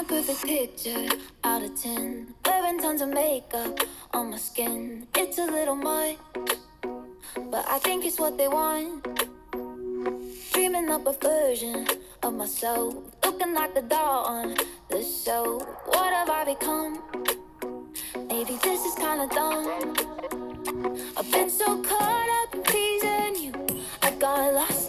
the perfect picture out of 10. Wearing tons of makeup on my skin. It's a little much, but I think it's what they want. Dreaming up a version of myself. Looking like the doll on the show. What have I become? Maybe this is kinda dumb. I've been so caught up in pleasing you. I got lost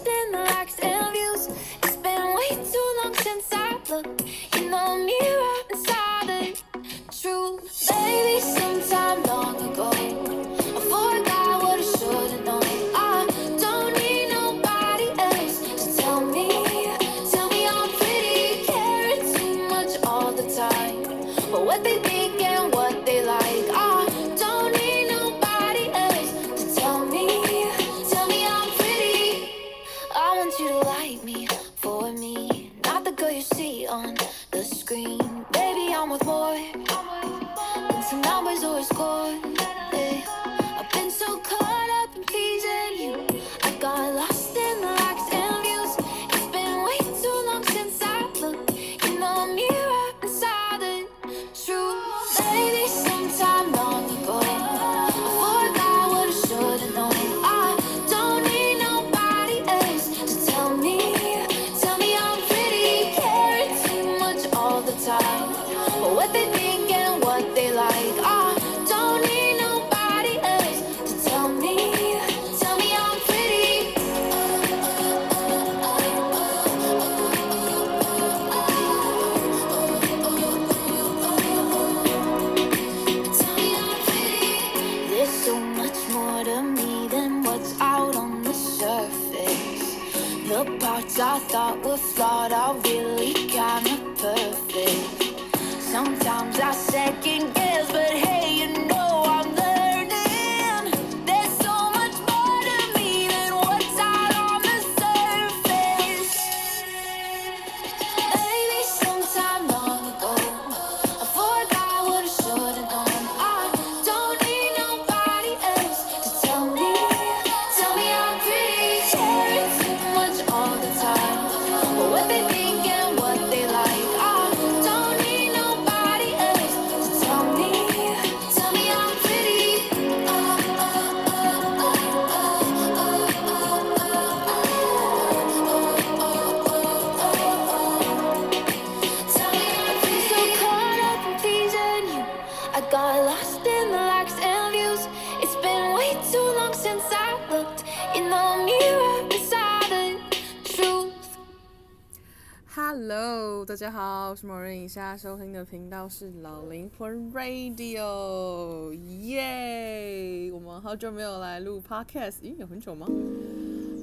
我是某人。以下收听的频道是老灵魂 Radio，耶！我们好久没有来录 Podcast，咦，有很久吗？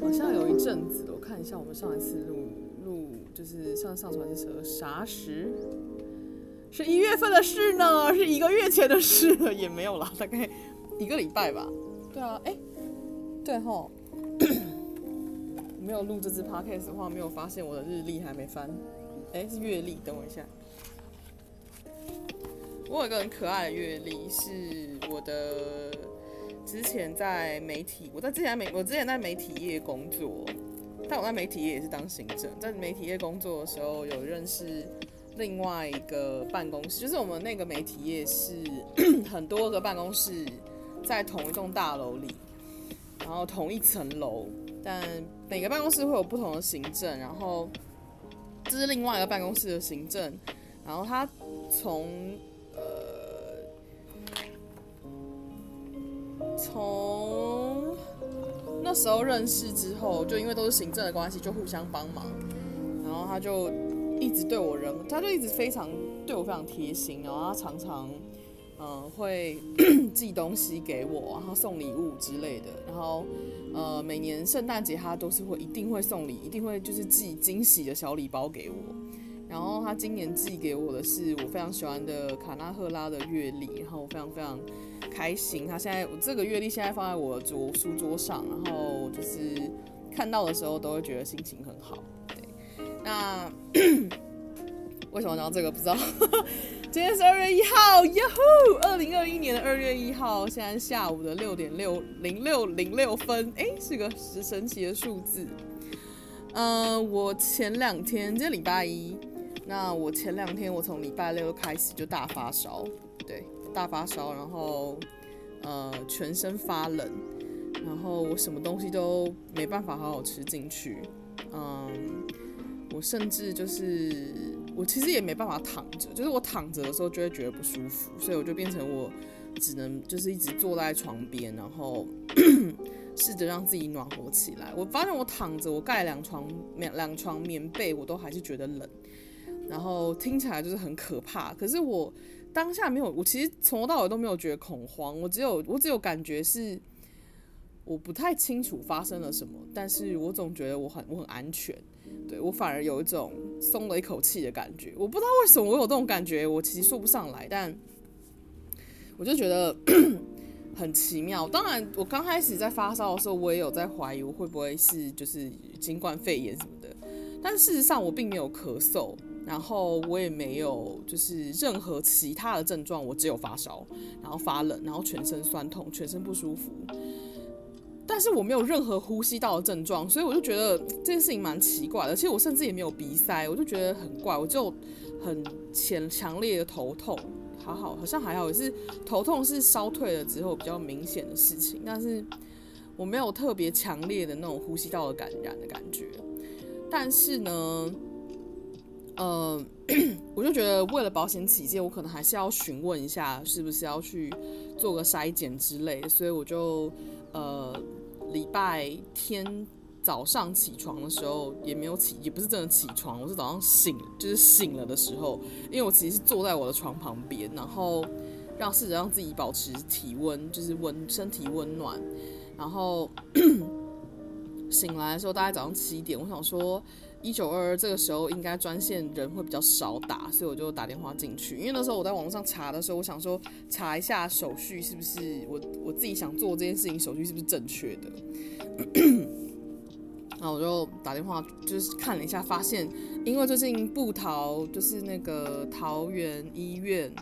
好像有一阵子了。我看一下，我们上一次录录就是上上传是什么啥时？是一月份的事呢，是一个月前的事了，也没有了，大概一个礼拜吧。对啊，哎，对吼。没有录这支 podcast 的话，没有发现我的日历还没翻。哎，是月历，等我一下。我有一个很可爱的阅历，是我的之前在媒体，我在之前媒，我之前在媒体业工作，但我在媒体业也是当行政。在媒体业工作的时候，有认识另外一个办公室，就是我们那个媒体业是 很多个办公室在同一栋大楼里，然后同一层楼。但每个办公室会有不同的行政，然后这是另外一个办公室的行政，然后他从从那时候认识之后，就因为都是行政的关系，就互相帮忙，然后他就一直对我人，他就一直非常对我非常贴心，然后他常常嗯、会寄东西给我，然后送礼物之类的，然后。呃，每年圣诞节他都是会一定会送礼，一定会就是寄惊喜的小礼包给我。然后他今年寄给我的是我非常喜欢的卡纳赫拉的月历，然后我非常非常开心。他现在我这个月历现在放在我的桌书桌上，然后就是看到的时候都会觉得心情很好。对，那 为什么讲这个不知道？今天是二月一号，呀呼！二零二一年的二月一号，现在下午的六点六零六零六分，哎，是个十神奇的数字。嗯、呃，我前两天，今天礼拜一，那我前两天我从礼拜六开始就大发烧，对，大发烧，然后呃全身发冷，然后我什么东西都没办法好好吃进去，嗯，我甚至就是我其实也没办法躺着，就是我躺着的时候就会觉得不舒服，所以我就变成我只能就是一直坐在床边，然后 试着让自己暖和起来。我发现我躺着，我盖两床两床棉被，我都还是觉得冷。然后听起来就是很可怕，可是我当下没有，我其实从头到尾都没有觉得恐慌，我只有我只有感觉是我不太清楚发生了什么，但是我总觉得我很我很安全，对，我反而有一种松了一口气的感觉，我不知道为什么我有这种感觉，我其实说不上来，但我就觉得 很奇妙。当然，我刚开始在发烧的时候，我也有在怀疑我会不会是就是新冠肺炎什么的，但事实上我并没有咳嗽。然后我也没有就是任何其他的症状，我只有发烧，然后发冷，然后全身酸痛，全身不舒服。但是我没有任何呼吸道的症状，所以我就觉得这件事情蛮奇怪的。其实我甚至也没有鼻塞，我就觉得很怪。我就很强强烈的头痛，还好好像还好，也是头痛是烧退了之后比较明显的事情，但是我没有特别强烈的那种呼吸道的感染的感觉。但是呢。呃，我就觉得为了保险起见，我可能还是要询问一下，是不是要去做个筛检之类。所以我就呃礼拜天早上起床的时候也没有起，也不是真的起床，我是早上醒，就是醒了的时候，因为我其实是坐在我的床旁边，然后让试着让自己保持体温，就是温身体温暖，然后 醒来的时候大概早上七点，我想说。一九二二这个时候应该专线人会比较少打，所以我就打电话进去。因为那时候我在网上查的时候，我想说查一下手续是不是我我自己想做这件事情手续是不是正确的。然后我就打电话，就是看了一下，发现因为最近部桃就是那个桃园医院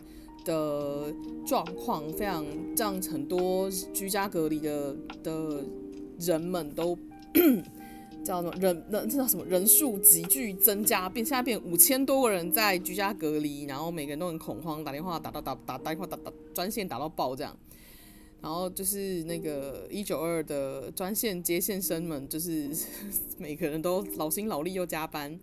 的状况非常让很多居家隔离的的人们都。叫什么人人这叫什么人数急剧增加，变现在变五千多个人在居家隔离，然后每个人都很恐慌，打电话打到打打打电话打打专线打到爆这样，然后就是那个一九二的专线接线生们，就是 每个人都劳心劳力又加班，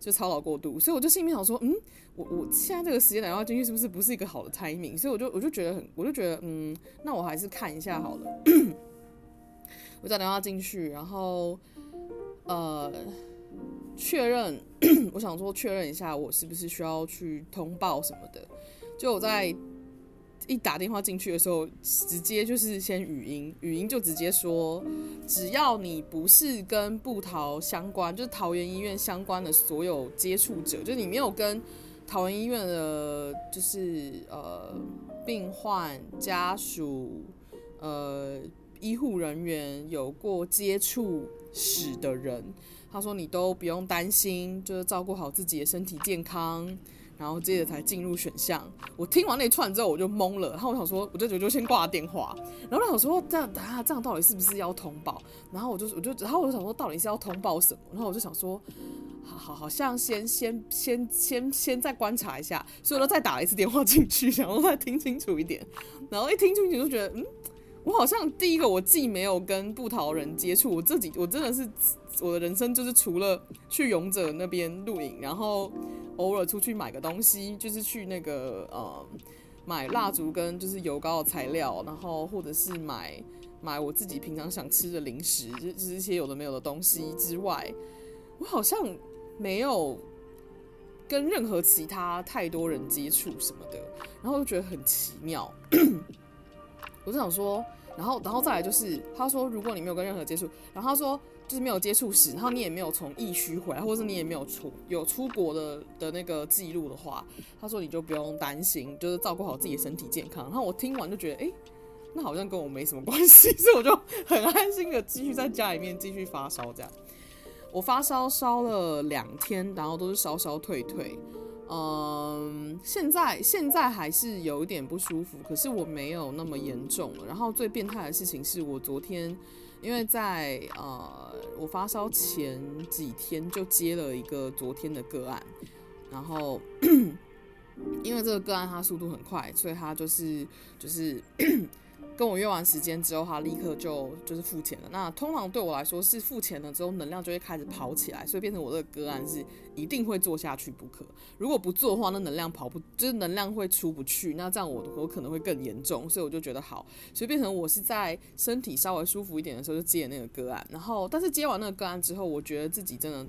就操劳过度，所以我就心里面想说，嗯，我我现在这个时间打电话进去是不是不是一个好的 timing？所以我就我就觉得很，我就觉得嗯，那我还是看一下好了，我打电话进去，然后。呃，确认，我想说确认一下，我是不是需要去通报什么的？就我在一打电话进去的时候，直接就是先语音，语音就直接说，只要你不是跟部桃相关，就是桃园医院相关的所有接触者，就你没有跟桃园医院的，就是呃病患家属，呃医护人员有过接触。史的人，他说你都不用担心，就是照顾好自己的身体健康，然后接着才进入选项。我听完那串之后，我就懵了，然后我想说，我就我就先挂电话，然后我想说这样，啊，这样到底是不是要通报？然后我就我就然后我就想说，到底是要通报什么？然后我就想说，好好好像先先先先先再观察一下，所以我就再打了一次电话进去，想说再听清楚一点。然后一听进去就觉得，嗯。我好像第一个，我既没有跟部桃人接触，我自己我真的是我的人生就是除了去勇者那边录影，然后偶尔出去买个东西，就是去那个呃买蜡烛跟就是油膏的材料，然后或者是买买我自己平常想吃的零食，就是一些有的没有的东西之外，我好像没有跟任何其他太多人接触什么的，然后就觉得很奇妙。我就想说，然后，然后再来就是，他说，如果你没有跟任何接触，然后他说就是没有接触史，然后你也没有从疫区回来，或者是你也没有出有出国的的那个记录的话，他说你就不用担心，就是照顾好自己的身体健康。然后我听完就觉得，哎，那好像跟我没什么关系，所以我就很安心的继续在家里面继续发烧这样。我发烧烧了两天，然后都是烧烧退退。嗯，现在现在还是有一点不舒服，可是我没有那么严重了。然后最变态的事情是我昨天，因为在呃我发烧前几天就接了一个昨天的个案，然后 因为这个个案它速度很快，所以它就是就是。跟我约完时间之后，他立刻就就是付钱了。那通常对我来说是付钱了之后，能量就会开始跑起来，所以变成我这个个案是一定会做下去不可。如果不做的话，那能量跑不就是能量会出不去，那这样我我可能会更严重。所以我就觉得好，所以变成我是在身体稍微舒服一点的时候就接那个个案。然后，但是接完那个个案之后，我觉得自己真的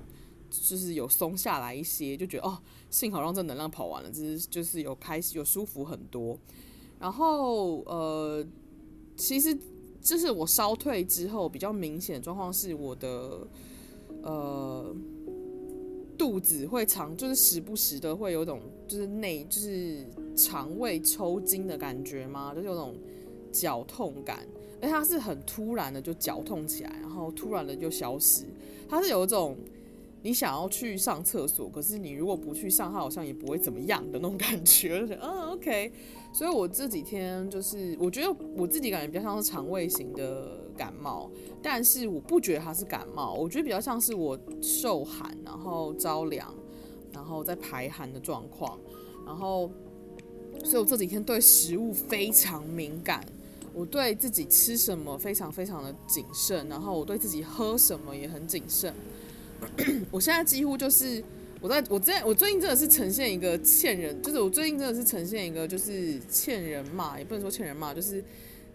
就是有松下来一些，就觉得哦，幸好让这能量跑完了，就是就是有开始有舒服很多。然后呃。其实，就是我烧退之后比较明显的状况是，我的呃肚子会常，就是时不时的会有种就是内就是肠胃抽筋的感觉嘛，就是有种绞痛感，而它是很突然的就绞痛起来，然后突然的就消失，它是有一种。你想要去上厕所，可是你如果不去上，它好像也不会怎么样的那种感觉。就觉得嗯，OK。所以我这几天就是，我觉得我自己感觉比较像是肠胃型的感冒，但是我不觉得它是感冒，我觉得比较像是我受寒，然后着凉，然后在排寒的状况。然后，所以我这几天对食物非常敏感，我对自己吃什么非常非常的谨慎，然后我对自己喝什么也很谨慎。我现在几乎就是我在我在我最近真的是呈现一个欠人，就是我最近真的是呈现一个就是欠人骂，也不能说欠人骂，就是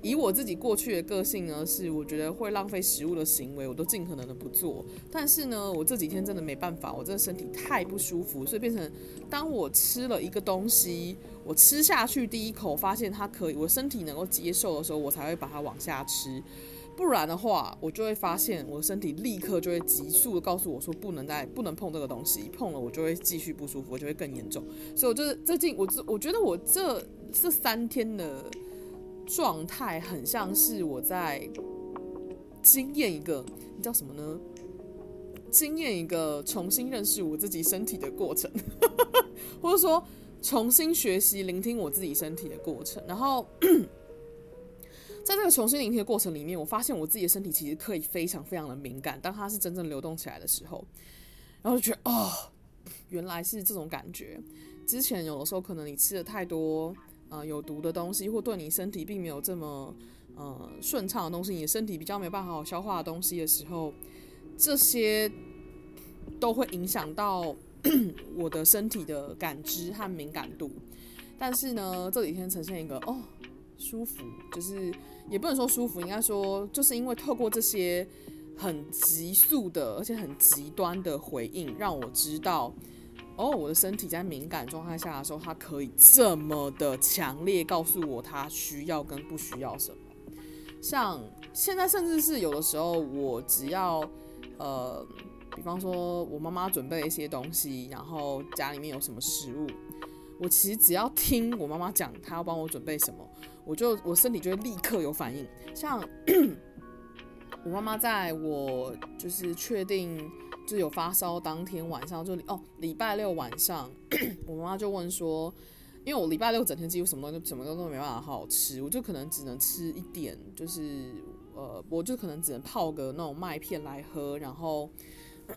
以我自己过去的个性呢，是我觉得会浪费食物的行为，我都尽可能的不做。但是呢，我这几天真的没办法，我真的身体太不舒服，所以变成当我吃了一个东西，我吃下去第一口发现它可以，我身体能够接受的时候，我才会把它往下吃。不然的话，我就会发现我的身体立刻就会急速的告诉我说，不能再不能碰这个东西，碰了我就会继续不舒服，我就会更严重。所以我就是最近我这我觉得我这这三天的状态很像是我在经验一个，你叫什么呢？经验一个重新认识我自己身体的过程，或者说重新学习聆听我自己身体的过程，然后。在这个重新聆听的过程里面，我发现我自己的身体其实可以非常非常的敏感。当它是真正流动起来的时候，然后就觉得哦，原来是这种感觉。之前有的时候可能你吃了太多呃有毒的东西，或对你身体并没有这么呃顺畅的东西，你的身体比较没有办法好消化的东西的时候，这些都会影响到我的身体的感知和敏感度。但是呢，这几天呈现一个哦。舒服，就是也不能说舒服，应该说就是因为透过这些很急速的，而且很极端的回应，让我知道，哦，我的身体在敏感状态下的时候，它可以这么的强烈告诉我它需要跟不需要什么。像现在，甚至是有的时候，我只要呃，比方说我妈妈准备一些东西，然后家里面有什么食物，我其实只要听我妈妈讲，她要帮我准备什么。我就我身体就会立刻有反应，像我妈妈在我就是确定就有发烧当天晚上就哦礼拜六晚上，我妈妈就问说，因为我礼拜六整天几乎什么都什么都都没办法好好吃，我就可能只能吃一点，就是呃我就可能只能泡个那种麦片来喝，然后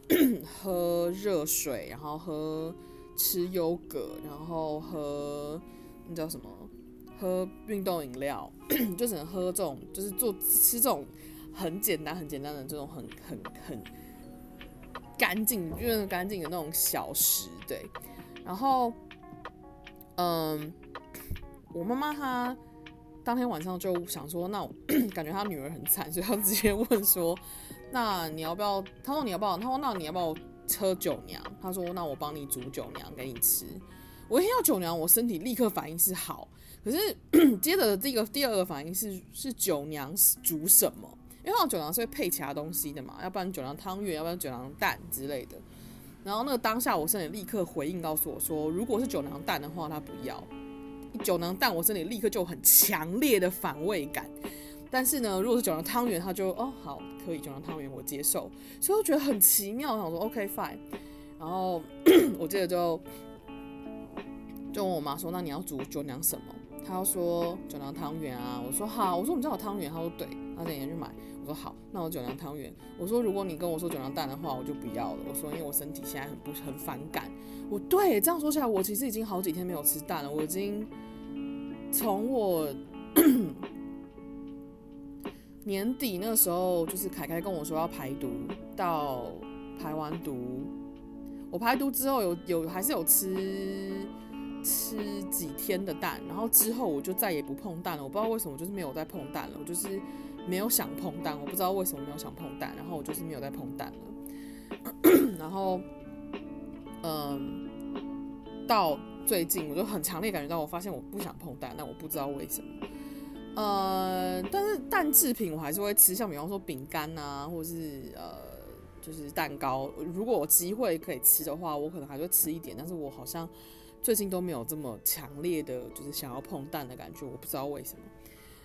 喝热水，然后喝吃优格，然后喝那叫什么？喝运动饮料，就只能喝这种，就是做吃这种很简单、很简单的这种很很很干净、就是干净的那种小食，对。然后，嗯，我妈妈她当天晚上就想说，那我 感觉她女儿很惨，所以她直接问说，那你要不要？她说你要不要？她说那你要不要喝酒娘？她说那我帮你煮酒娘给你吃。我一听到酒娘，我身体立刻反应是好。可是 接着第一个第二个反应是是酒娘煮什么？因为那种酒娘是会配其他东西的嘛，要不然酒娘汤圆，要不然酒娘蛋之类的。然后那个当下我身体立刻回应告诉我说，如果是酒娘蛋的话，他不要。酒娘蛋我身体立刻就很强烈的反胃感。但是呢，如果是酒娘汤圆，他就哦好可以，酒娘汤圆我接受。所以我觉得很奇妙，我想说 OK fine。然后 我接着就就问我妈说，那你要煮酒娘什么？他要说酒娘汤圆啊，我说好，我说我们家有汤圆，他说对，他等一下去买。我说好，那我酒酿汤圆。我说如果你跟我说酒酿蛋的话，我就不要了。我说因为我身体现在很不很反感。我对这样说起来，我其实已经好几天没有吃蛋了。我已经从我年底那个时候，就是凯凯跟我说要排毒，到排完毒，我排毒之后有有还是有吃。吃几天的蛋，然后之后我就再也不碰蛋了。我不知道为什么，就是没有再碰蛋了。我就是没有想碰蛋，我不知道为什么没有想碰蛋，然后我就是没有再碰蛋了。然后，嗯，到最近我就很强烈感觉到，我发现我不想碰蛋，但我不知道为什么。呃，但是蛋制品我还是会吃，像比方说饼干啊，或者是呃，就是蛋糕。如果有机会可以吃的话，我可能还会吃一点。但是我好像。最近都没有这么强烈的就是想要碰蛋的感觉，我不知道为什么。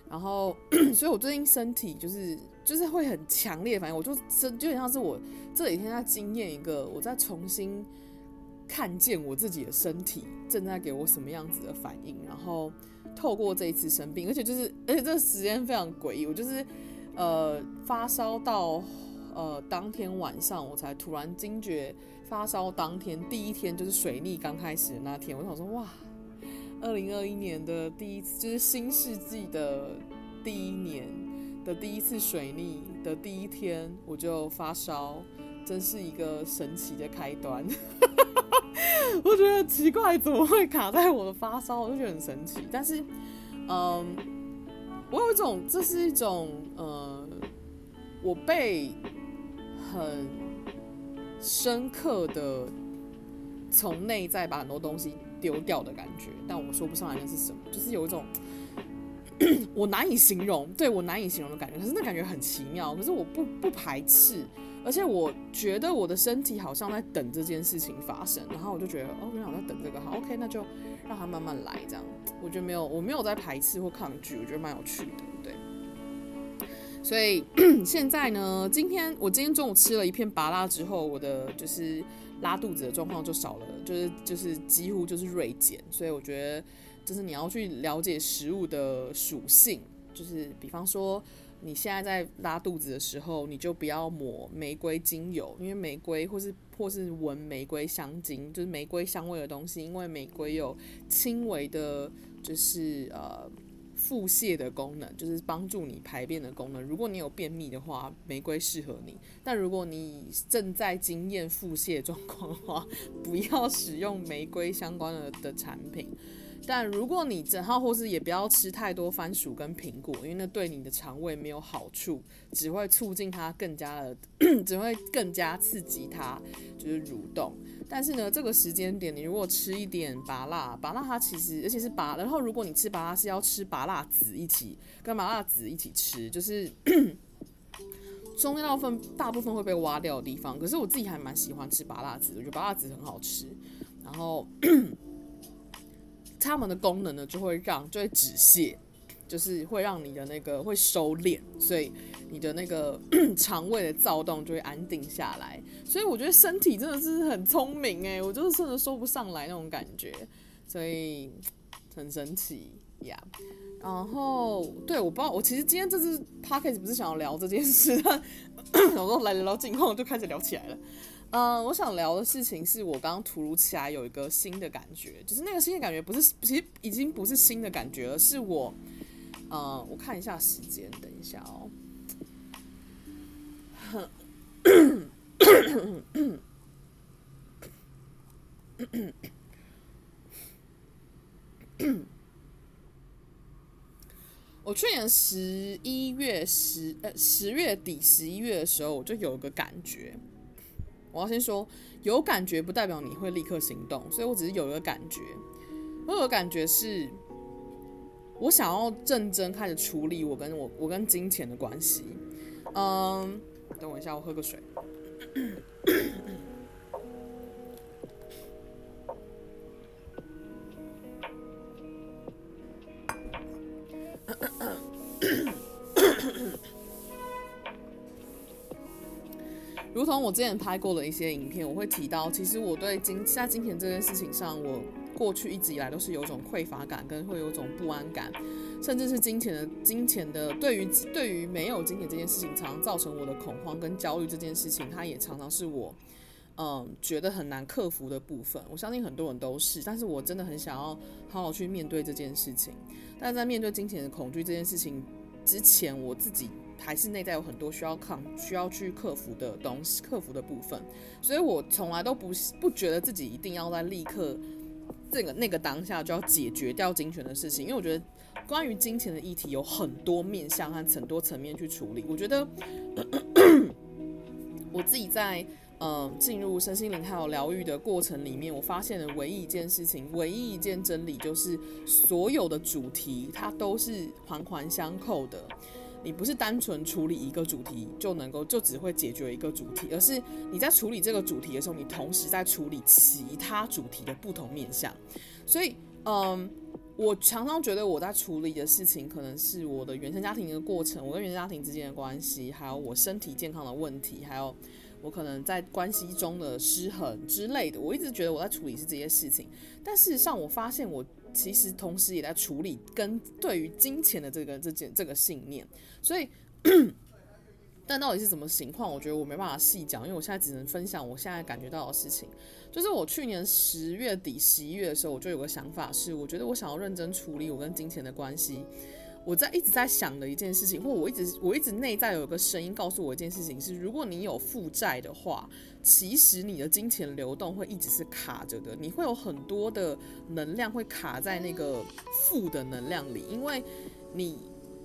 然后，所以我最近身体就是就是会很强烈的反应，我就真就有点像是我这几天在经验一个，我在重新看见我自己的身体正在给我什么样子的反应。然后透过这一次生病，而且就是而且这个时间非常诡异，我就是呃发烧到呃当天晚上，我才突然惊觉。发烧当天第一天就是水逆刚开始的那天，我想说哇，二零二一年的第一次，就是新世纪的第一年的第一次水逆的第一天，我就发烧，真是一个神奇的开端。我觉得奇怪，怎么会卡在我的发烧？我就觉得很神奇。但是，嗯，我有一种，这是一种，呃，我被很。深刻的从内在把很多东西丢掉的感觉，但我说不上来那是什么，就是有一种 我难以形容，对，我难以形容的感觉。可是那感觉很奇妙，可是我不不排斥，而且我觉得我的身体好像在等这件事情发生，然后我就觉得哦，原来我在等这个，好，OK，那就让它慢慢来，这样。我觉得没有，我没有在排斥或抗拒，我觉得蛮有趣的，对。所以 现在呢，今天我今天中午吃了一片芭拉之后，我的就是拉肚子的状况就少了，就是就是几乎就是锐减。所以我觉得，就是你要去了解食物的属性，就是比方说你现在在拉肚子的时候，你就不要抹玫瑰精油，因为玫瑰或是或是闻玫瑰香精，就是玫瑰香味的东西，因为玫瑰有轻微的，就是呃。腹泻的功能就是帮助你排便的功能。如果你有便秘的话，玫瑰适合你；但如果你正在经验腹泻状况的话，不要使用玫瑰相关的的产品。但如果你正好或是也不要吃太多番薯跟苹果，因为那对你的肠胃没有好处，只会促进它更加的，只会更加刺激它就是蠕动。但是呢，这个时间点，你如果吃一点芭辣，芭辣它其实，而且是芭，然后如果你吃芭辣是要吃芭乐籽一起，跟芭乐籽一起吃，就是 中间大部分大部分会被挖掉的地方。可是我自己还蛮喜欢吃芭乐籽，我觉得芭乐籽很好吃。然后它们的功能呢，就会让就会止泻。就是会让你的那个会收敛，所以你的那个 肠胃的躁动就会安定下来。所以我觉得身体真的是很聪明诶，我就是真的说不上来那种感觉，所以很神奇呀。然后对，我不知道，我其实今天这次 podcast 不是想要聊这件事，然后 来聊聊近况就开始聊起来了。嗯，我想聊的事情是我刚刚突如其来有一个新的感觉，就是那个新的感觉不是，其实已经不是新的感觉了，是我。呃，我看一下时间，等一下哦。我去年十一月十呃十月底十一月的时候，我就有个感觉。我要先说，有感觉不代表你会立刻行动，所以我只是有一个感觉。我有个感觉是。我想要认真开始处理我跟我我跟金钱的关系。嗯，等我一下，我喝个水。如同我之前拍过的一些影片，我会提到，其实我对金在金钱这件事情上，我。过去一直以来都是有种匮乏感，跟会有种不安感，甚至是金钱的金钱的对于对于没有金钱这件事情，常常造成我的恐慌跟焦虑这件事情，它也常常是我嗯觉得很难克服的部分。我相信很多人都是，但是我真的很想要好好去面对这件事情。但在面对金钱的恐惧这件事情之前，我自己。还是内在有很多需要抗、需要去克服的东西、克服的部分，所以我从来都不不觉得自己一定要在立刻这个那个当下就要解决掉金钱的事情，因为我觉得关于金钱的议题有很多面向和很多层面去处理。我觉得 我自己在呃进入身心灵还有疗愈的过程里面，我发现的唯一一件事情、唯一一件真理，就是所有的主题它都是环环相扣的。你不是单纯处理一个主题就能够，就只会解决一个主题，而是你在处理这个主题的时候，你同时在处理其他主题的不同面向。所以，嗯，我常常觉得我在处理的事情，可能是我的原生家庭的过程，我跟原生家庭之间的关系，还有我身体健康的问题，还有我可能在关系中的失衡之类的。我一直觉得我在处理是这些事情，但事实上，我发现我。其实同时也在处理跟对于金钱的这个这件这个信念，所以，但到底是什么情况？我觉得我没办法细讲，因为我现在只能分享我现在感觉到的事情。就是我去年十月底、十一月的时候，我就有个想法是，我觉得我想要认真处理我跟金钱的关系。我在一直在想的一件事情，或我一直我一直内在有一个声音告诉我一件事情是：如果你有负债的话，其实你的金钱流动会一直是卡着的，你会有很多的能量会卡在那个负的能量里，因为你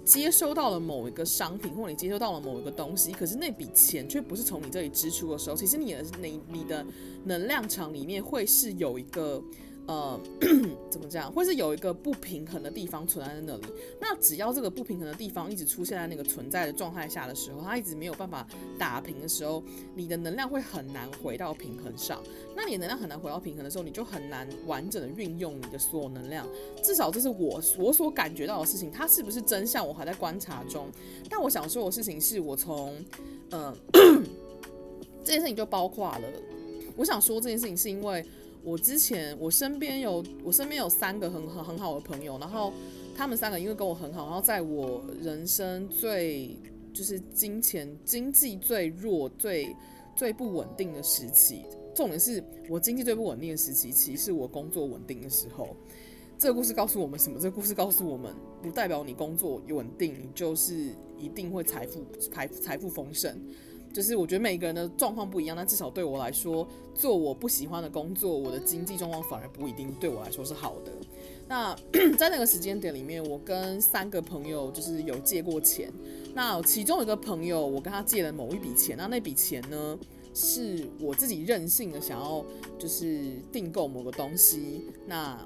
接收到了某一个商品，或你接收到了某一个东西，可是那笔钱却不是从你这里支出的时候，其实你的你你的能量场里面会是有一个。呃，怎么讲？会是有一个不平衡的地方存在在那里。那只要这个不平衡的地方一直出现在那个存在的状态下的时候，它一直没有办法打平的时候，你的能量会很难回到平衡上。那你的能量很难回到平衡的时候，你就很难完整的运用你的所有能量。至少这是我我所感觉到的事情。它是不是真相，我还在观察中。但我想说的事情是我从，呃，这件事情就包括了。我想说这件事情是因为。我之前我身边有我身边有三个很很很好的朋友，然后他们三个因为跟我很好，然后在我人生最就是金钱经济最弱、最最不稳定的时期，重点是我经济最不稳定的时期，其实是我工作稳定的时候。这个故事告诉我们什么？这个故事告诉我们，不代表你工作稳定，你就是一定会财富财财富丰盛。就是我觉得每个人的状况不一样，但至少对我来说，做我不喜欢的工作，我的经济状况反而不一定对我来说是好的。那 在那个时间点里面，我跟三个朋友就是有借过钱。那其中一个朋友，我跟他借了某一笔钱，那那笔钱呢，是我自己任性的想要就是订购某个东西。那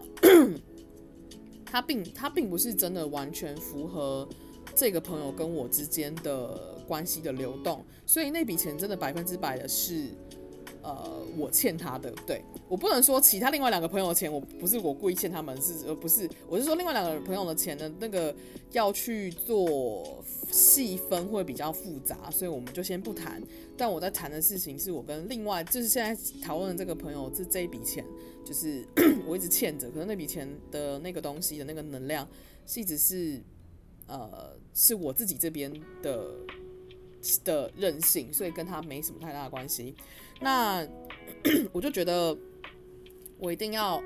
他并他并不是真的完全符合这个朋友跟我之间的。关系的流动，所以那笔钱真的百分之百的是，呃，我欠他的。对，我不能说其他另外两个朋友的钱，我不是我故意欠他们，是呃不是，我是说另外两个朋友的钱的那个要去做细分会比较复杂，所以我们就先不谈。但我在谈的事情是我跟另外就是现在讨论的这个朋友，这这一笔钱就是我一直欠着，可是那笔钱的那个东西的那个能量是一直是呃是我自己这边的。的任性，所以跟他没什么太大的关系。那 我就觉得，我一定要，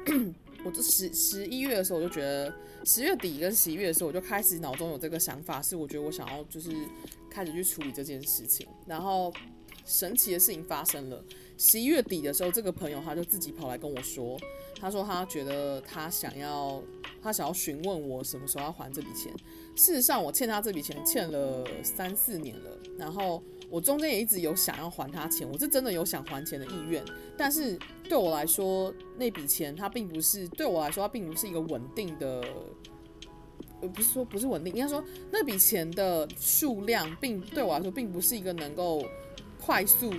我就十十一月的时候，我就觉得十月底跟十一月的时候，我就开始脑中有这个想法，是我觉得我想要就是开始去处理这件事情。然后神奇的事情发生了，十一月底的时候，这个朋友他就自己跑来跟我说，他说他觉得他想要，他想要询问我什么时候要还这笔钱。事实上，我欠他这笔钱欠了三四年了，然后我中间也一直有想要还他钱，我是真的有想还钱的意愿。但是对我来说，那笔钱它并不是对我来说，它并不是一个稳定的，呃，不是说不是稳定，应该说那笔钱的数量并对我来说并不是一个能够快速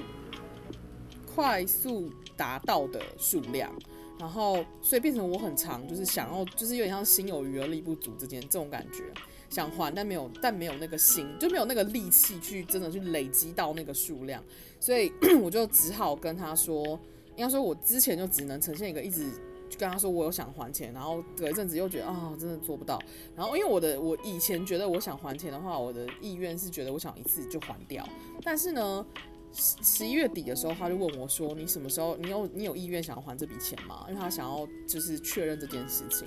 快速达到的数量。然后所以变成我很长就是想要，就是有点像心有余而力不足之间这种感觉。想还，但没有，但没有那个心，就没有那个力气去真的去累积到那个数量，所以 我就只好跟他说，应该说我之前就只能呈现一个一直跟他说我有想还钱，然后隔一阵子又觉得啊、哦，真的做不到。然后因为我的我以前觉得我想还钱的话，我的意愿是觉得我想一次就还掉。但是呢，十十一月底的时候，他就问我说：“你什么时候你有你有意愿想要还这笔钱吗？”因为他想要就是确认这件事情。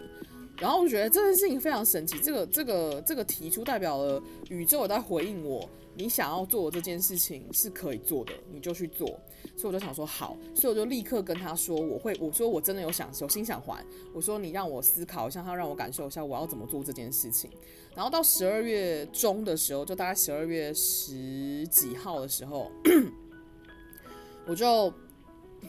然后我觉得这件事情非常神奇，这个这个这个提出代表了宇宙在回应我，你想要做这件事情是可以做的，你就去做。所以我就想说好，所以我就立刻跟他说我会，我说我真的有想有心想还，我说你让我思考一下，他让我感受一下我要怎么做这件事情。然后到十二月中的时候，就大概十二月十几号的时候，我就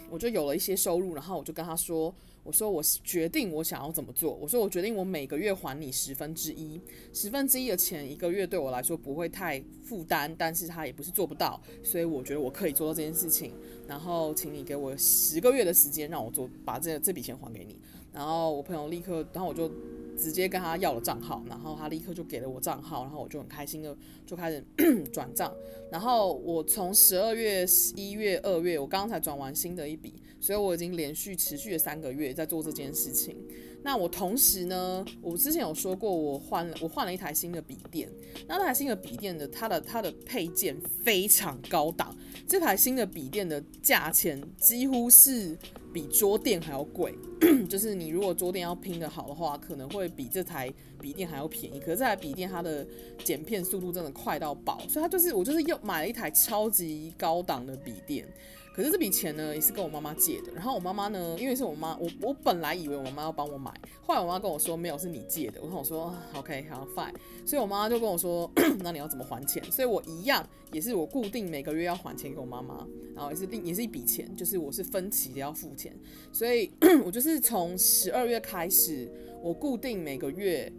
我就有了一些收入，然后我就跟他说。我说我决定我想要怎么做。我说我决定我每个月还你十分之一，十分之一的钱一个月对我来说不会太负担，但是他也不是做不到，所以我觉得我可以做到这件事情。然后请你给我十个月的时间让我做，把这这笔钱还给你。然后我朋友立刻，然后我就。直接跟他要了账号，然后他立刻就给了我账号，然后我就很开心的就开始 转账。然后我从十二月、一月、二月，我刚刚才转完新的一笔，所以我已经连续持续了三个月在做这件事情。那我同时呢，我之前有说过，我换了我换了一台新的笔电。那那台新的笔电的它的它的配件非常高档，这台新的笔电的价钱几乎是。比桌垫还要贵，就是你如果桌垫要拼得好的话，可能会比这台笔电还要便宜。可是这台笔电它的剪片速度真的快到爆，所以它就是我就是又买了一台超级高档的笔电。可是这笔钱呢，也是跟我妈妈借的。然后我妈妈呢，因为是我妈，我我本来以为我妈要帮我买，后来我妈跟我说没有，是你借的。我跟我说 OK 好 fine，所以我妈妈就跟我说，那你要怎么还钱？所以我一样也是我固定每个月要还钱给我妈妈，然后也是另也是一笔钱，就是我是分期的要付钱。所以 我就是从十二月开始，我固定每个月。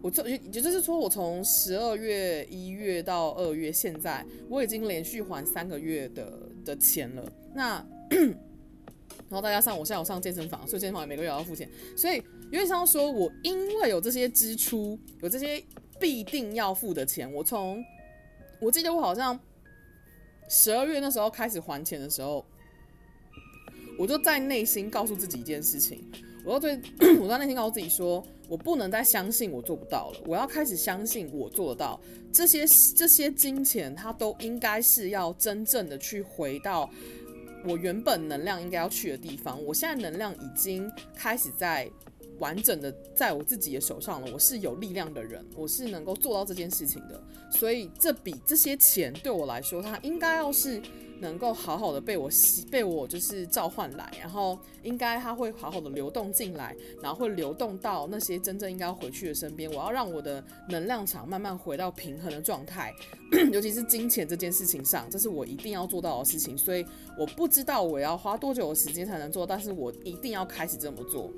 我这也就是说，我从十二月、一月到二月，现在我已经连续还三个月的的钱了。那然后再加上我现在有上健身房，所以健身房每个月要付钱。所以有点像说，我因为有这些支出，有这些必定要付的钱，我从我记得我好像十二月那时候开始还钱的时候，我就在内心告诉自己一件事情。我要对 我在那天告诉自己说，我不能再相信我做不到了，我要开始相信我做得到。这些这些金钱，它都应该是要真正的去回到我原本能量应该要去的地方。我现在能量已经开始在完整的在我自己的手上了。我是有力量的人，我是能够做到这件事情的。所以这笔这些钱对我来说，它应该要是。能够好好的被我吸，被我就是召唤来，然后应该它会好好的流动进来，然后会流动到那些真正应该回去的身边。我要让我的能量场慢慢回到平衡的状态，尤其是金钱这件事情上，这是我一定要做到的事情。所以我不知道我要花多久的时间才能做，但是我一定要开始这么做。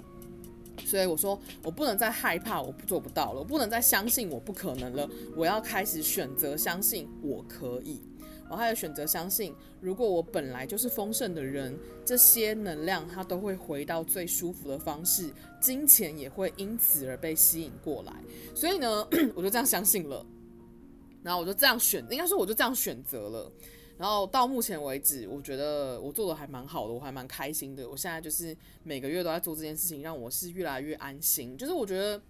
所以我说，我不能再害怕我做不到了，我不能再相信我不可能了，我要开始选择相信我可以。我还有选择相信，如果我本来就是丰盛的人，这些能量它都会回到最舒服的方式，金钱也会因此而被吸引过来。所以呢，我就这样相信了，然后我就这样选，应该说我就这样选择了。然后到目前为止，我觉得我做的还蛮好的，我还蛮开心的。我现在就是每个月都在做这件事情，让我是越来越安心。就是我觉得。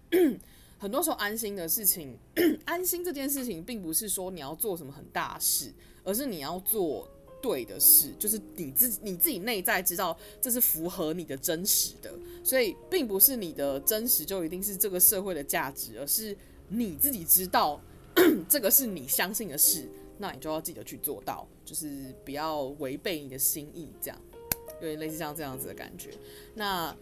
很多时候安心的事情，安心这件事情，并不是说你要做什么很大事，而是你要做对的事，就是你自己你自己内在知道这是符合你的真实的，所以并不是你的真实就一定是这个社会的价值，而是你自己知道 这个是你相信的事，那你就要记得去做到，就是不要违背你的心意，这样有点类似像这样子的感觉，那。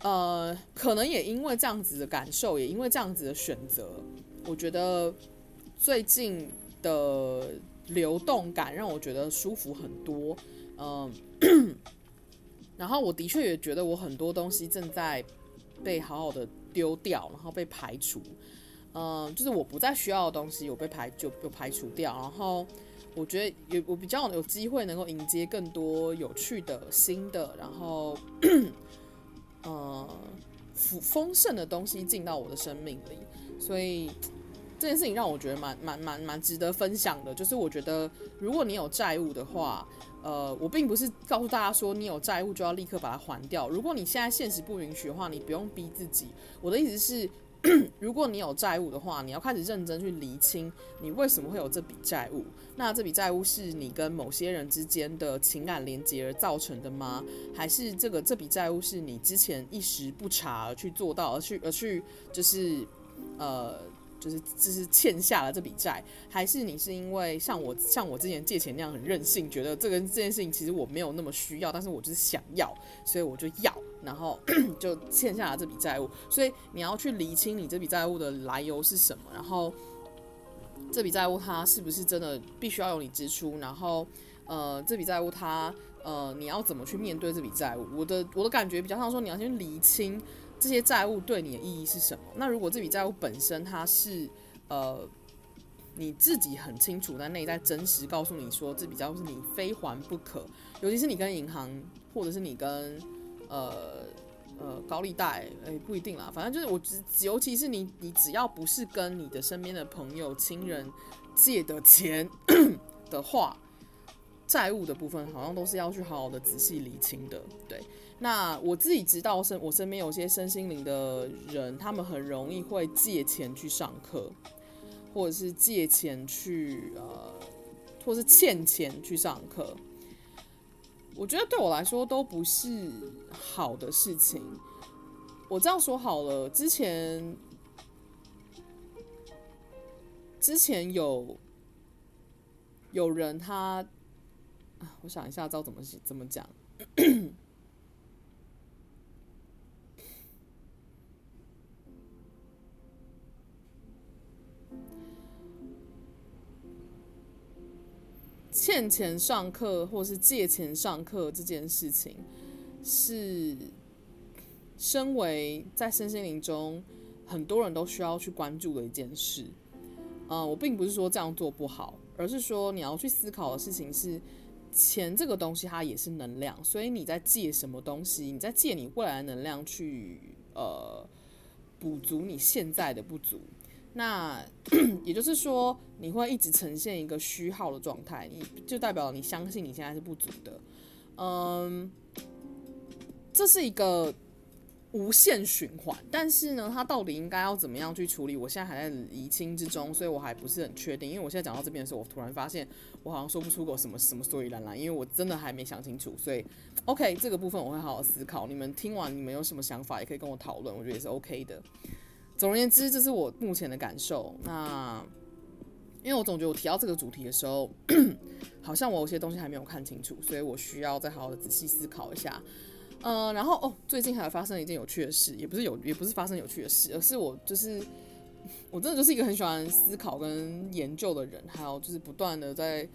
呃，可能也因为这样子的感受，也因为这样子的选择，我觉得最近的流动感让我觉得舒服很多。嗯、然后我的确也觉得我很多东西正在被好好的丢掉，然后被排除。嗯、就是我不再需要的东西，我被排就被排除掉。然后我觉得有我比较有机会能够迎接更多有趣的新的，然后。呃，丰丰盛的东西进到我的生命里，所以这件事情让我觉得蛮蛮蛮蛮值得分享的，就是我觉得如果你有债务的话，呃，我并不是告诉大家说你有债务就要立刻把它还掉。如果你现在现实不允许的话，你不用逼自己。我的意思是，如果你有债务的话，你要开始认真去厘清你为什么会有这笔债务。那这笔债务是你跟某些人之间的情感连接而造成的吗？还是这个这笔债务是你之前一时不察而去做到，而去而去就是呃。就是就是欠下了这笔债，还是你是因为像我像我之前借钱那样很任性，觉得这个这件事情其实我没有那么需要，但是我就是想要，所以我就要，然后 就欠下了这笔债务。所以你要去厘清你这笔债务的来由是什么，然后这笔债务它是不是真的必须要由你支出，然后呃这笔债务它呃你要怎么去面对这笔债务？我的我的感觉比较像说你要先厘清。这些债务对你的意义是什么？那如果这笔债务本身它是呃你自己很清楚，在内在真实告诉你说这笔债务是你非还不可，尤其是你跟银行或者是你跟呃呃高利贷，诶，不一定啦，反正就是我只尤其是你你只要不是跟你的身边的朋友亲人借的钱的话，债务的部分好像都是要去好好的仔细理清的，对。那我自己知道身我身边有些身心灵的人，他们很容易会借钱去上课，或者是借钱去呃，或是欠钱去上课。我觉得对我来说都不是好的事情。我这样说好了，之前之前有有人他啊，我想一下，知道怎么怎么讲。欠钱上课或是借钱上课这件事情，是身为在身心灵中很多人都需要去关注的一件事。呃，我并不是说这样做不好，而是说你要去思考的事情是，钱这个东西它也是能量，所以你在借什么东西？你在借你未来的能量去呃补足你现在的不足。那 也就是说，你会一直呈现一个虚耗的状态，你就代表你相信你现在是不足的，嗯，这是一个无限循环。但是呢，它到底应该要怎么样去处理？我现在还在厘清之中，所以我还不是很确定。因为我现在讲到这边的时候，我突然发现我好像说不出口什么什么所以然来，因为我真的还没想清楚。所以，OK，这个部分我会好好思考。你们听完，你们有什么想法，也可以跟我讨论，我觉得也是 OK 的。总而言之，这是我目前的感受。那因为我总觉得我提到这个主题的时候，好像我有些东西还没有看清楚，所以我需要再好好的仔细思考一下。嗯、呃，然后哦，最近还发生了一件有趣的事，也不是有，也不是发生有趣的事，而是我就是我真的就是一个很喜欢思考跟研究的人，还有就是不断的在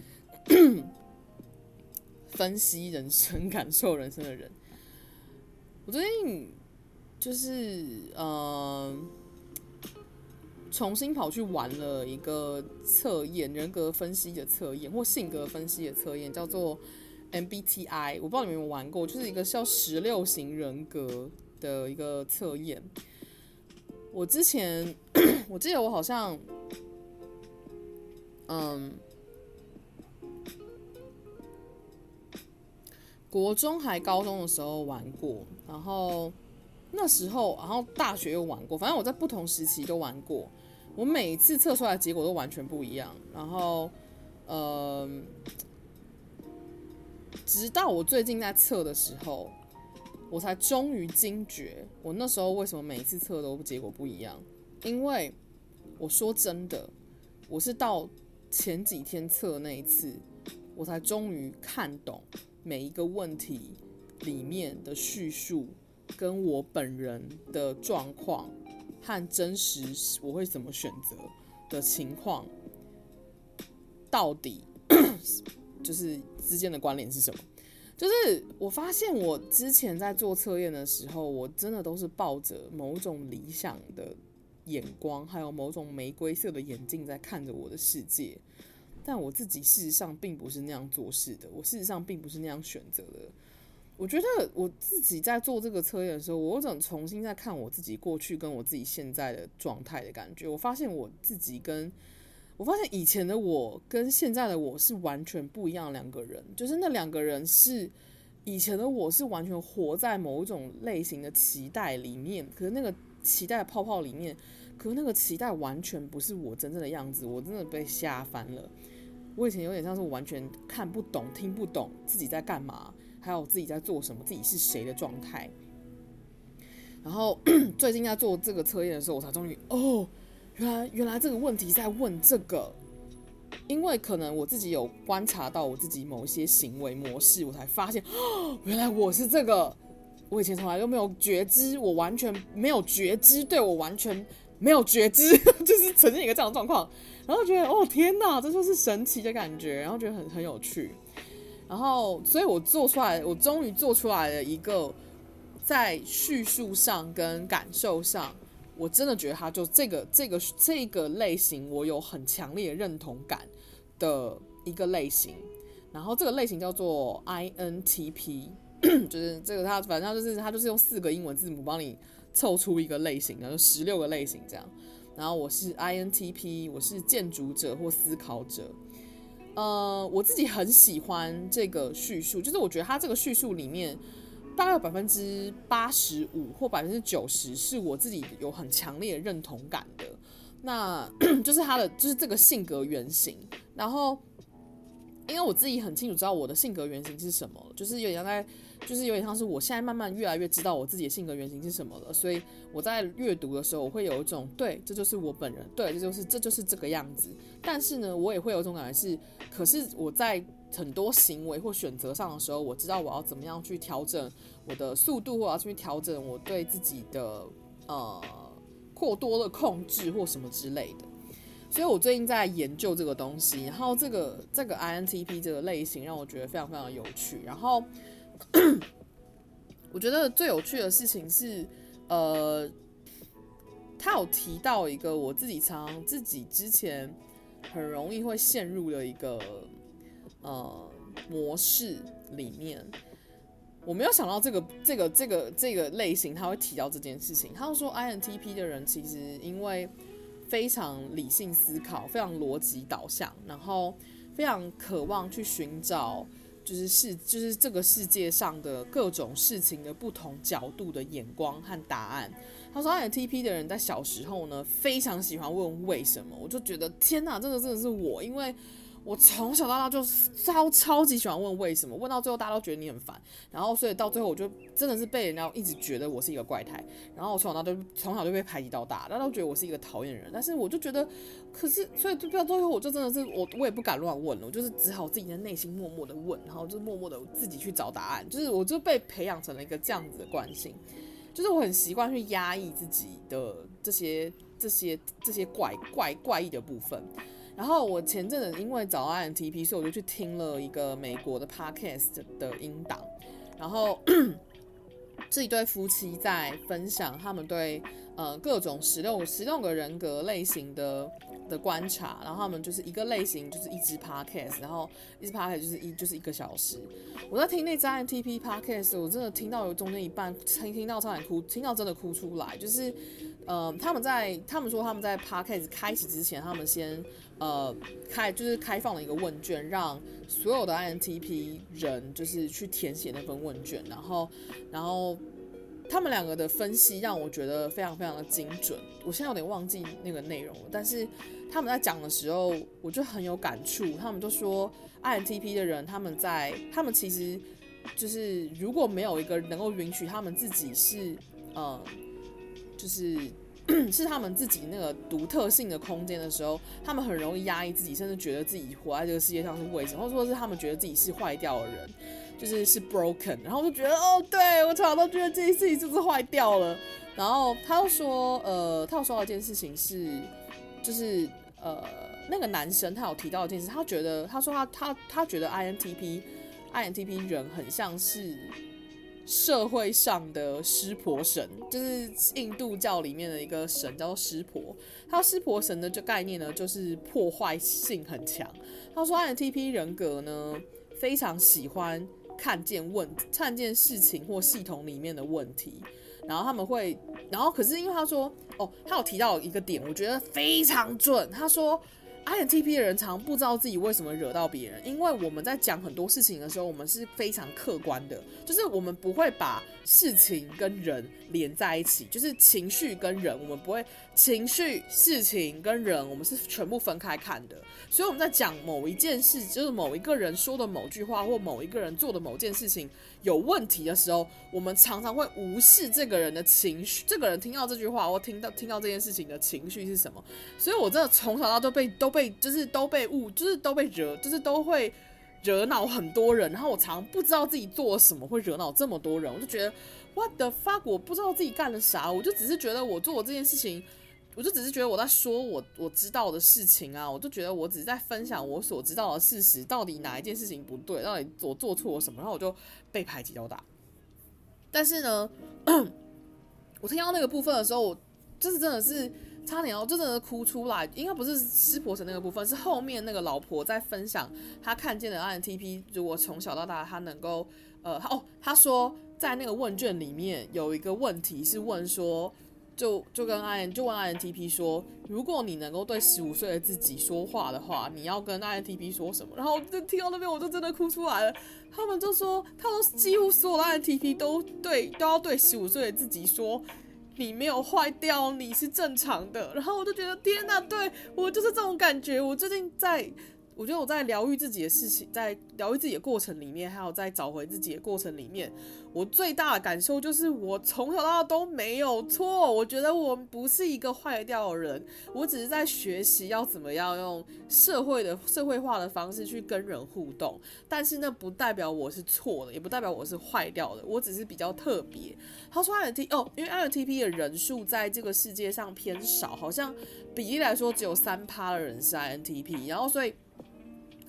分析人生、感受人生的人。我最近就是嗯。呃重新跑去玩了一个测验，人格分析的测验或性格分析的测验，叫做 MBTI。我不知道你们有没有玩过，就是一个叫十六型人格的一个测验。我之前 我记得我好像，嗯，国中还高中的时候玩过，然后那时候，然后大学又玩过，反正我在不同时期都玩过。我每次测出来的结果都完全不一样，然后，呃，直到我最近在测的时候，我才终于惊觉，我那时候为什么每一次测都结果不一样？因为我说真的，我是到前几天测那一次，我才终于看懂每一个问题里面的叙述，跟我本人的状况。和真实我会怎么选择的情况，到底就是之间的关联是什么？就是我发现我之前在做测验的时候，我真的都是抱着某种理想的眼光，还有某种玫瑰色的眼镜在看着我的世界，但我自己事实上并不是那样做事的，我事实上并不是那样选择的。我觉得我自己在做这个测验的时候，我有种重新在看我自己过去跟我自己现在的状态的感觉。我发现我自己跟我发现以前的我跟现在的我是完全不一样两个人，就是那两个人是以前的我是完全活在某一种类型的期待里面，可是那个期待泡泡里面，可是那个期待完全不是我真正的样子，我真的被吓翻了。我以前有点像是我完全看不懂、听不懂自己在干嘛。还有自己在做什么，自己是谁的状态。然后 最近在做这个测验的时候，我才终于哦，原来原来这个问题在问这个，因为可能我自己有观察到我自己某一些行为模式，我才发现哦，原来我是这个。我以前从来都没有觉知，我完全没有觉知，对，我完全没有觉知，就是呈现一个这样的状况。然后觉得哦天哪，这就是神奇的感觉，然后觉得很很有趣。然后，所以我做出来，我终于做出来了一个在叙述上跟感受上，我真的觉得它就这个这个这个类型，我有很强烈的认同感的一个类型。然后这个类型叫做 INTP，就是这个它反正就是它就是用四个英文字母帮你凑出一个类型，然后十六个类型这样。然后我是 INTP，我是建筑者或思考者。呃，我自己很喜欢这个叙述，就是我觉得他这个叙述里面大概有百分之八十五或百分之九十是我自己有很强烈的认同感的，那 就是他的就是这个性格原型，然后。因为我自己很清楚知道我的性格原型是什么，就是有点在，就是有点像是我现在慢慢越来越知道我自己的性格原型是什么了，所以我在阅读的时候，我会有一种对，这就是我本人，对，这就是这就是这个样子。但是呢，我也会有一种感觉是，可是我在很多行为或选择上的时候，我知道我要怎么样去调整我的速度，或者要去调整我对自己的呃过多的控制或什么之类的。所以我最近在研究这个东西，然后这个这个 INTP 这个类型让我觉得非常非常有趣。然后我觉得最有趣的事情是，呃，他有提到一个我自己常自己之前很容易会陷入的一个呃模式里面。我没有想到这个这个这个这个类型他会提到这件事情。他说 INTP 的人其实因为非常理性思考，非常逻辑导向，然后非常渴望去寻找，就是世，就是这个世界上的各种事情的不同角度的眼光和答案。他说，INTP 的人在小时候呢，非常喜欢问为什么。我就觉得天哪，这个真的是我，因为。我从小到大就超超级喜欢问为什么，问到最后大家都觉得你很烦，然后所以到最后我就真的是被人家一直觉得我是一个怪胎，然后我从小到大就从小就被排挤到大，大家都觉得我是一个讨厌人，但是我就觉得，可是所以就到最后我就真的是我我也不敢乱问了，我就是只好自己在内心默默的问，然后就默默的自己去找答案，就是我就被培养成了一个这样子的惯性，就是我很习惯去压抑自己的这些这些这些怪怪怪异的部分。然后我前阵子因为找 INTP，所以我就去听了一个美国的 podcast 的音档，然后 这一对夫妻在分享他们对呃各种十六十六个人格类型的的观察，然后他们就是一个类型就是一支 podcast，然后一支 podcast 就是一就是一个小时。我在听那支 INTP podcast，我真的听到有中间一半听听到差点哭，听到真的哭出来，就是呃他们在他们说他们在 podcast 开始之前，他们先。呃，开就是开放了一个问卷，让所有的 INTP 人就是去填写那份问卷，然后，然后他们两个的分析让我觉得非常非常的精准。我现在有点忘记那个内容了，但是他们在讲的时候，我就很有感触。他们就说，INTP 的人他们在他们其实就是如果没有一个能够允许他们自己是，呃，就是。是他们自己那个独特性的空间的时候，他们很容易压抑自己，甚至觉得自己活在这个世界上是为什么，或者说是他们觉得自己是坏掉的人，就是是 broken，然后就觉得哦，对，我常常都觉得这件事情就是坏掉了。然后他又说，呃，他有说到一件事情是，就是呃，那个男生他有提到一件事，他觉得他说他他他觉得 INTP INTP 人很像是。社会上的湿婆神，就是印度教里面的一个神，叫做湿婆。他湿婆神的这概念呢，就是破坏性很强。他说，INTP 人格呢，非常喜欢看见问看见事情或系统里面的问题，然后他们会，然后可是因为他说，哦，他有提到一个点，我觉得非常准。他说，INTP 的人常不知道自己为什么惹到别人，因为我们在讲很多事情的时候，我们是非常客观的，就是我们不会把事情跟人连在一起，就是情绪跟人，我们不会情绪、事情跟人，我们是全部分开看的。所以我们在讲某一件事，就是某一个人说的某句话，或某一个人做的某件事情有问题的时候，我们常常会无视这个人的情绪。这个人听到这句话，或听到听到这件事情的情绪是什么？所以我真的从小到大都被都被就是都被误，就是都被惹，就是都会惹恼很多人。然后我常不知道自己做了什么会惹恼这么多人，我就觉得 What the fuck，我不知道自己干了啥，我就只是觉得我做这件事情。我就只是觉得我在说我我知道的事情啊，我就觉得我只是在分享我所知道的事实，到底哪一件事情不对，到底我做错了什么，然后我就被排挤到大。但是呢，我听到那个部分的时候，我就是真的是差点要就真的哭出来，应该不是湿婆神那个部分，是后面那个老婆在分享她看见的 INTP，如果从小到大她能够呃，哦，她说在那个问卷里面有一个问题是问说。就就跟 I N 就问 INTP 说，如果你能够对十五岁的自己说话的话，你要跟 INTP 说什么？然后就听到那边我就真的哭出来了。他们就说，他说几乎所有的 INTP 都对都要对十五岁的自己说，你没有坏掉，你是正常的。然后我就觉得天哪，对我就是这种感觉。我最近在。我觉得我在疗愈自己的事情，在疗愈自己的过程里面，还有在找回自己的过程里面，我最大的感受就是，我从小到大都没有错。我觉得我不是一个坏掉的人，我只是在学习要怎么样用社会的社会化的方式去跟人互动。但是那不代表我是错的，也不代表我是坏掉的，我只是比较特别。他说 INT 哦，因为 INTP 的人数在这个世界上偏少，好像比例来说只有三趴的人是 INTP，然后所以。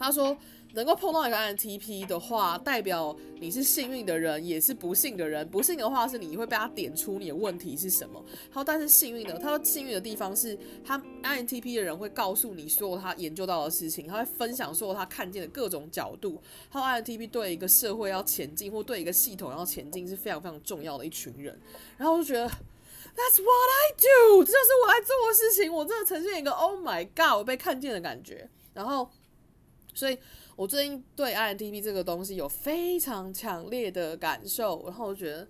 他说，能够碰到一个 INTP 的话，代表你是幸运的人，也是不幸的人。不幸的话是你会被他点出你的问题是什么。他说，但是幸运的，他说幸运的地方是他 INTP 的人会告诉你所有他研究到的事情，他会分享所有他看见的各种角度。他说 INTP 对一个社会要前进，或对一个系统要前进是非常非常重要的一群人。然后我就觉得，That's what I do，这就是我爱做的事情。我真的呈现一个 Oh my God，我被看见的感觉。然后。所以，我最近对 INTP 这个东西有非常强烈的感受，然后我觉得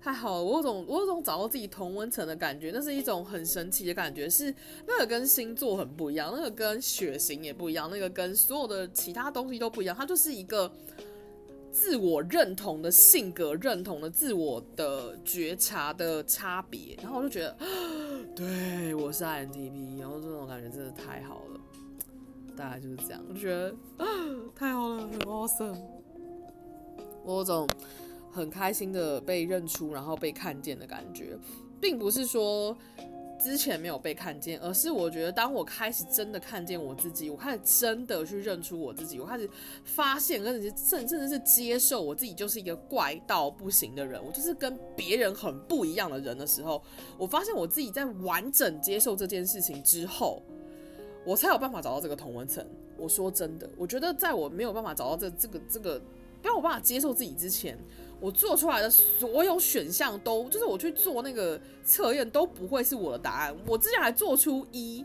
太好了，我有种我有种找到自己同温层的感觉，那是一种很神奇的感觉，是那个跟星座很不一样，那个跟血型也不一样，那个跟所有的其他东西都不一样，它就是一个自我认同的性格认同的自我的觉察的差别，然后我就觉得，对，我是 INTP，然后这种感觉真的太好了。大概就是这样，我觉得啊，太好了，很 awesome。我有种很开心的被认出，然后被看见的感觉，并不是说之前没有被看见，而是我觉得当我开始真的看见我自己，我开始真的去认出我自己，我开始发现，甚至甚至是接受我自己就是一个怪到不行的人，我就是跟别人很不一样的人的时候，我发现我自己在完整接受这件事情之后。我才有办法找到这个同温层。我说真的，我觉得在我没有办法找到这这个这个没有办法接受自己之前，我做出来的所有选项都就是我去做那个测验都不会是我的答案。我之前还做出 E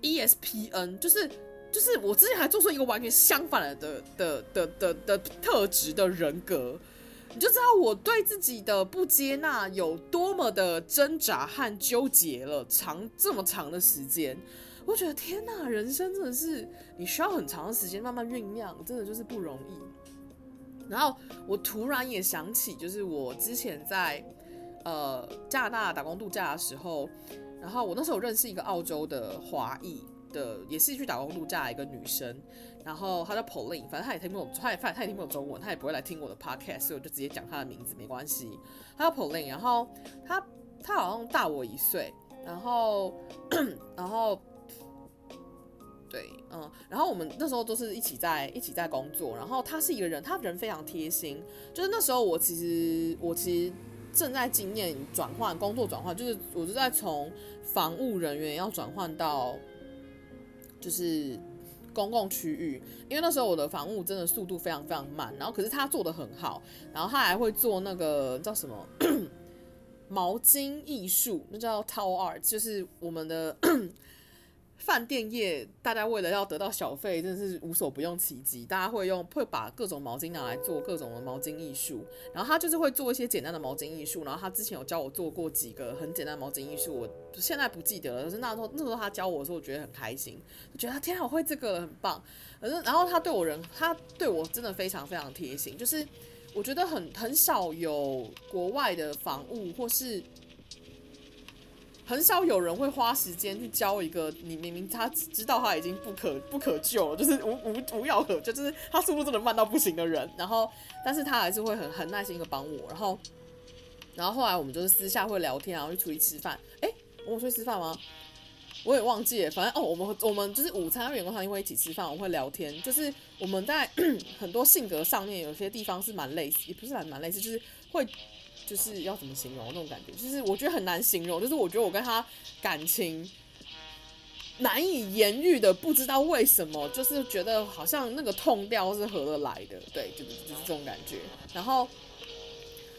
ESPN，就是就是我之前还做出一个完全相反的的的的的特质的人格，你就知道我对自己的不接纳有多么的挣扎和纠结了长这么长的时间。我觉得天哪，人生真的是你需要很长的时间慢慢酝酿，真的就是不容易。然后我突然也想起，就是我之前在呃加拿大打工度假的时候，然后我那时候认识一个澳洲的华裔的，也是去打工度假的一个女生，然后她叫 Pauline，反正她也听不懂，她也反正她也听不懂中文，她也不会来听我的 podcast，所以我就直接讲她的名字没关系。她叫 Pauline，然后她她好像大我一岁，然后 然后。对，嗯，然后我们那时候都是一起在一起在工作，然后他是一个人，他人非常贴心。就是那时候我其实我其实正在经验转换工作转换，就是我就在从防务人员要转换到就是公共区域，因为那时候我的房务真的速度非常非常慢，然后可是他做得很好，然后他还会做那个叫什么 毛巾艺术，那叫 t o w e r 就是我们的。饭店业，大家为了要得到小费，真的是无所不用其极。大家会用，会把各种毛巾拿来做各种的毛巾艺术。然后他就是会做一些简单的毛巾艺术。然后他之前有教我做过几个很简单的毛巾艺术，我现在不记得了。可是那时候那时候他教我的时候，我觉得很开心，我觉得天啊，我会这个很棒。可是然后他对我人，他对我真的非常非常贴心。就是我觉得很很少有国外的房务或是。很少有人会花时间去教一个你明明他知道他已经不可不可救了，就是无无无药可救，就是他速度真的慢到不行的人。然后，但是他还是会很很耐心的帮我。然后，然后后来我们就是私下会聊天，然后去出去吃饭。诶，我们出去吃饭吗？我也忘记了。反正哦，我们我们就是午餐员工餐因为一起吃饭，我们会聊天。就是我们在 很多性格上面有些地方是蛮类似，也不是蛮蛮类似，就是会。就是要怎么形容那种感觉？就是我觉得很难形容。就是我觉得我跟他感情难以言喻的，不知道为什么，就是觉得好像那个痛调是合得来的。对，就是就是这种感觉。然后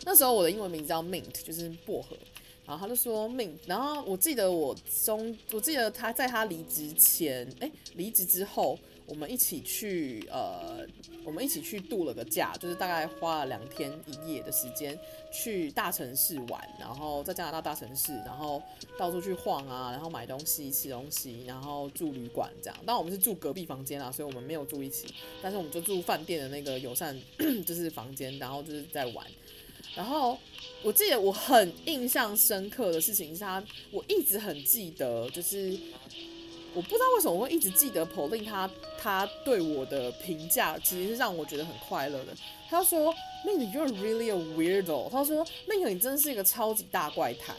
那时候我的英文名字叫 Mint，就是薄荷。然后他就说 Mint。然后我记得我中，我记得他在他离职前，哎，离职之后。我们一起去，呃，我们一起去度了个假，就是大概花了两天一夜的时间去大城市玩，然后在加拿大大城市，然后到处去晃啊，然后买东西、吃东西，然后住旅馆这样。当然我们是住隔壁房间啊，所以我们没有住一起，但是我们就住饭店的那个友善 就是房间，然后就是在玩。然后我记得我很印象深刻的事情是他，我一直很记得就是。我不知道为什么我会一直记得 Pauline 他他对我的评价，其实是让我觉得很快乐的。他说 m i n you're really a weirdo。”他说 m i n 你真是一个超级大怪胎。”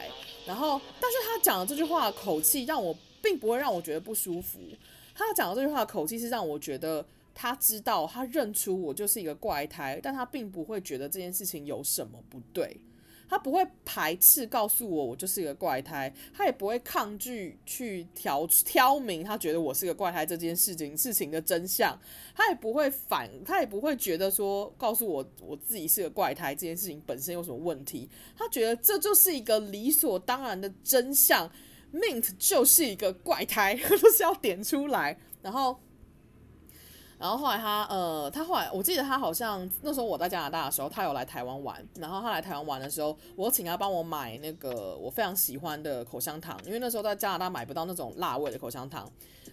然后，但是他讲的这句话的口气让我并不会让我觉得不舒服。他讲的这句话的口气是让我觉得他知道他认出我就是一个怪胎，但他并不会觉得这件事情有什么不对。他不会排斥告诉我我就是一个怪胎，他也不会抗拒去挑挑明他觉得我是个怪胎这件事情事情的真相，他也不会反，他也不会觉得说告诉我我自己是个怪胎这件事情本身有什么问题，他觉得这就是一个理所当然的真相，Mint 就是一个怪胎，就是要点出来，然后。然后后来他呃，他后来我记得他好像那时候我在加拿大的时候，他有来台湾玩。然后他来台湾玩的时候，我请他帮我买那个我非常喜欢的口香糖，因为那时候在加拿大买不到那种辣味的口香糖。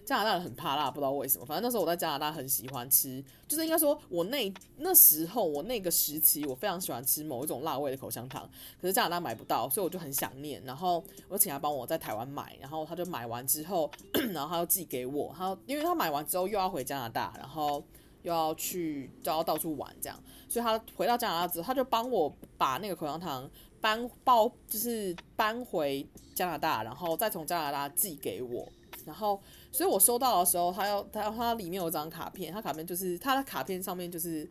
加拿大人很怕辣，不知道为什么。反正那时候我在加拿大很喜欢吃，就是应该说我那那时候我那个时期我非常喜欢吃某一种辣味的口香糖，可是加拿大买不到，所以我就很想念。然后我请他帮我在台湾买，然后他就买完之后，然后他就寄给我。他因为他买完之后又要回加拿大，然后又要去就要到处玩这样，所以他回到加拿大之后，他就帮我把那个口香糖搬包，就是搬回加拿大，然后再从加拿大寄给我，然后。所以我收到的时候，他要他他里面有张卡片，他卡片就是他的卡片上面就是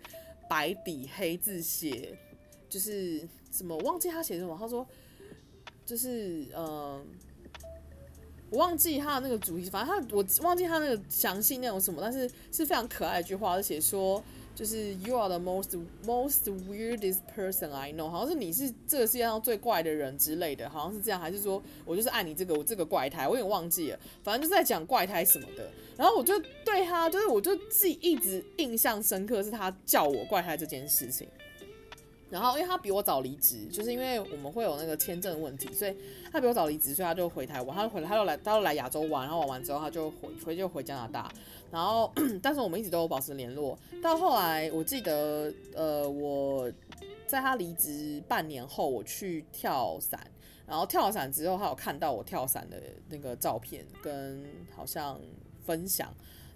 白底黑字写，就是什么忘记他写什么，他说就是嗯、呃，我忘记他的那个主题，反正他我忘记他那个详细内容什么，但是是非常可爱一句话，而且说。就是 You are the most most weirdest person I know，好像是你是这个世界上最怪的人之类的，好像是这样，还是说我就是爱你这个我这个怪胎，我有点忘记了，反正就是在讲怪胎什么的。然后我就对他，就是我就记一直印象深刻，是他叫我怪胎这件事情。然后因为他比我早离职，就是因为我们会有那个签证问题，所以他比我早离职，所以他就回台湾，他就回来，他就来，他就来亚洲玩，然后玩完之后他就回回就回加拿大。然后，但是我们一直都有保持联络。到后来，我记得，呃，我在他离职半年后，我去跳伞，然后跳伞之后，他有看到我跳伞的那个照片，跟好像分享，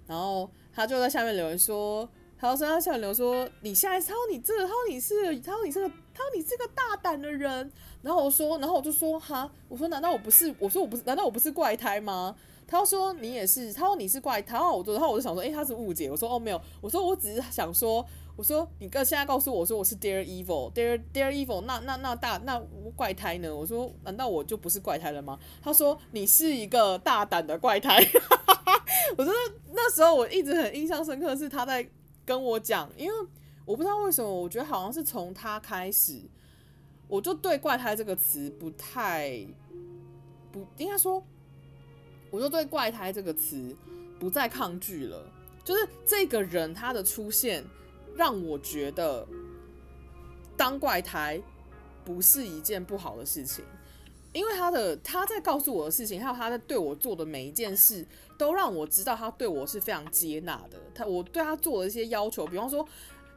然后他就在下面留言说，他说他下面留说，你现在他说你这个，他说你是，他说你是个，他说你是个大胆的人。然后我说，然后我就说，哈，我说难道我不是？我说我不是？难道我不是怪胎吗？他说你也是，他说你是怪胎，然后我就，然后我就想说，诶、他是误解。我说哦没有，我说我只是想说，我说你哥现在告诉我说我是 Dear Evil，Dear Dear Evil，那那那大那怪胎呢？我说难道我就不是怪胎了吗？他说你是一个大胆的怪胎，我说那时候我一直很印象深刻，是他在跟我讲，因为我不知道为什么，我觉得好像是从他开始，我就对“怪胎”这个词不太不应该说，我就对“怪胎”这个词不再抗拒了。就是这个人他的出现，让我觉得当怪胎不是一件不好的事情。因为他的他在告诉我的事情，还有他在对我做的每一件事，都让我知道他对我是非常接纳的。他我对他做的一些要求，比方说，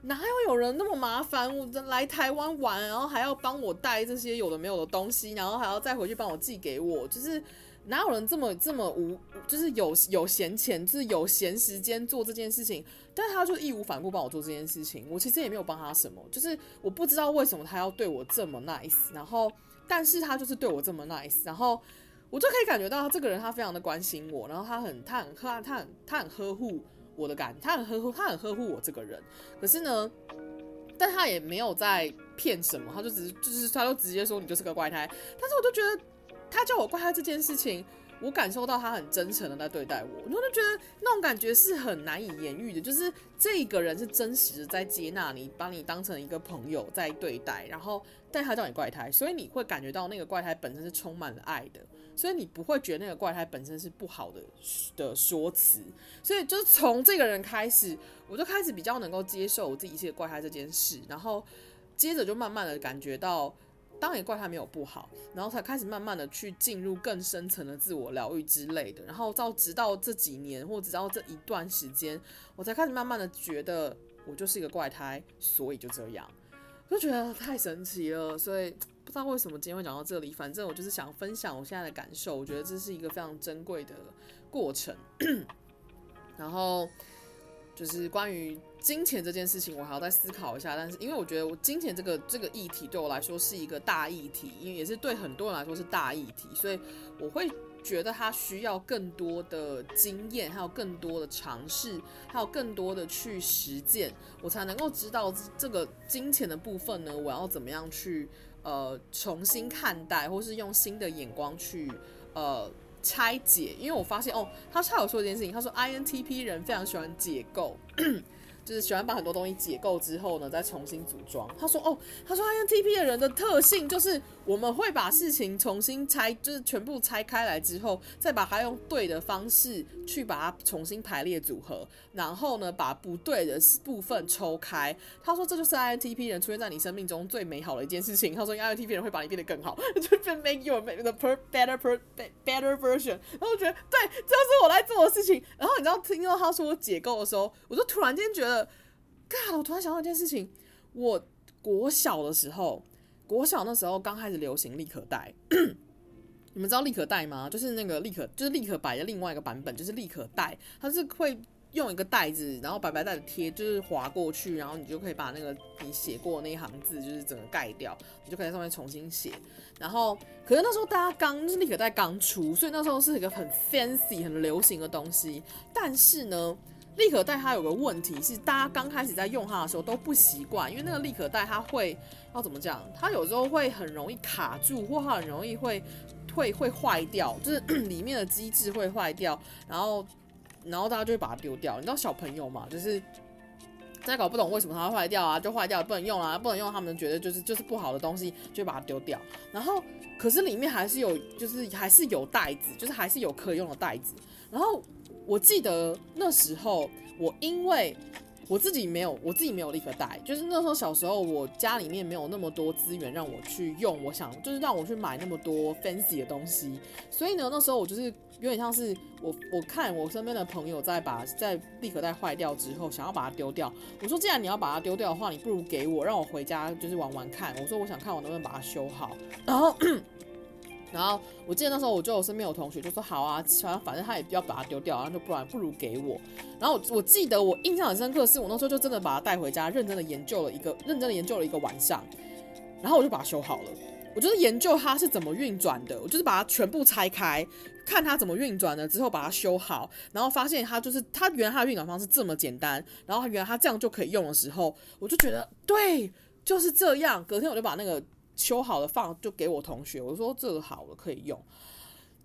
哪有有人那么麻烦，我来台湾玩，然后还要帮我带这些有的没有的东西，然后还要再回去帮我寄给我，就是哪有人这么这么无，就是有有闲钱，就是有闲时间做这件事情，但是他就义无反顾帮我做这件事情。我其实也没有帮他什么，就是我不知道为什么他要对我这么 nice，然后。但是他就是对我这么 nice，然后我就可以感觉到他这个人他非常的关心我，然后他很他很他他很他很呵护我的感，他很呵护他很呵护我这个人。可是呢，但他也没有在骗什么，他就只是就是他就直接说你就是个怪胎。但是我就觉得他叫我怪胎这件事情。我感受到他很真诚的在对待我，我就觉得那种感觉是很难以言喻的，就是这个人是真实的在接纳你，把你当成一个朋友在对待，然后但他叫你怪胎，所以你会感觉到那个怪胎本身是充满了爱的，所以你不会觉得那个怪胎本身是不好的的说辞，所以就是从这个人开始，我就开始比较能够接受我自己是个怪胎这件事，然后接着就慢慢的感觉到。当然怪他没有不好，然后才开始慢慢的去进入更深层的自我疗愈之类的，然后到直到这几年或直到这一段时间，我才开始慢慢的觉得我就是一个怪胎，所以就这样，就觉得太神奇了，所以不知道为什么今天会讲到这里，反正我就是想分享我现在的感受，我觉得这是一个非常珍贵的过程，然后。就是关于金钱这件事情，我还要再思考一下。但是因为我觉得我金钱这个这个议题对我来说是一个大议题，因为也是对很多人来说是大议题，所以我会觉得他需要更多的经验，还有更多的尝试，还有更多的去实践，我才能够知道这个金钱的部分呢，我要怎么样去呃重新看待，或是用新的眼光去呃。拆解，因为我发现哦，他差有说一件事情，他说 INTP 人非常喜欢解构。就是喜欢把很多东西解构之后呢，再重新组装。他说：“哦，他说 INTP 的人的特性就是我们会把事情重新拆，就是全部拆开来之后，再把它用对的方式去把它重新排列组合，然后呢，把不对的部分抽开。他说这就是 INTP 人出现在你生命中最美好的一件事情。他说 INTP 人会把你变得更好，就变 make you make the per better per better version。然后我觉得对，这就是我在做的事情。然后你知道听到他说解构的时候，我就突然间觉得。God，我突然想到一件事情，我国小的时候，国小那时候刚开始流行立可带，你们知道立可带吗？就是那个立可，就是立可白的另外一个版本，就是立可带，它是会用一个袋子，然后白白带的贴，就是划过去，然后你就可以把那个你写过的那一行字，就是整个盖掉，你就可以在上面重新写。然后，可是那时候大家刚就是立可带刚出，所以那时候是一个很 fancy、很流行的东西，但是呢。立可带它有个问题是，大家刚开始在用它的时候都不习惯，因为那个立可带它会要怎么讲？它有时候会很容易卡住，或它很容易会会会坏掉，就是 里面的机制会坏掉，然后然后大家就会把它丢掉。你知道小朋友嘛，就是在搞不懂为什么它会坏掉啊，就坏掉不能用啊，不能用，他们觉得就是就是不好的东西，就把它丢掉。然后可是里面还是有，就是还是有袋子，就是还是有可用的袋子，然后。我记得那时候，我因为我自己没有，我自己没有立可带，就是那时候小时候，我家里面没有那么多资源让我去用，我想就是让我去买那么多 fancy 的东西，所以呢，那时候我就是有点像是我我看我身边的朋友在把在立可带坏掉之后，想要把它丢掉，我说既然你要把它丢掉的话，你不如给我，让我回家就是玩玩看，我说我想看我能不能把它修好，然后。然后我记得那时候，我就我身边有同学就说好啊，反正他也不要把它丢掉，然后就不然不如给我。然后我我记得我印象很深刻，是我那时候就真的把它带回家，认真的研究了一个，认真的研究了一个晚上。然后我就把它修好了。我就是研究它是怎么运转的，我就是把它全部拆开，看它怎么运转的之后把它修好，然后发现它就是它原来它的运转方式这么简单，然后原来它这样就可以用的时候，我就觉得对，就是这样。隔天我就把那个。修好了放就给我同学，我说这个好了可以用。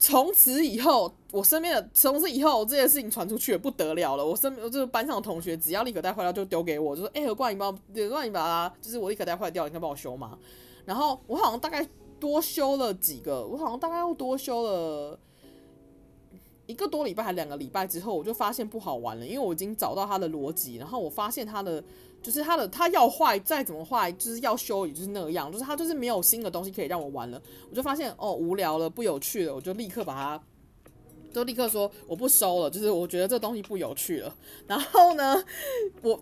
从此以后，我身边的从此以后这件事情传出去也不得了了。我身边就是班上的同学，只要立可带坏掉就丢给我，就说：“哎、欸，何冠，你帮，何冠，你把它，就是我立可带坏掉，你可以帮我修吗？”然后我好像大概多修了几个，我好像大概又多修了一个多礼拜还两个礼拜之后，我就发现不好玩了，因为我已经找到它的逻辑，然后我发现它的。就是它的，它要坏再怎么坏，就是要修也就是那个样，就是它就是没有新的东西可以让我玩了。我就发现哦，无聊了，不有趣了，我就立刻把它，就立刻说我不收了，就是我觉得这东西不有趣了。然后呢，我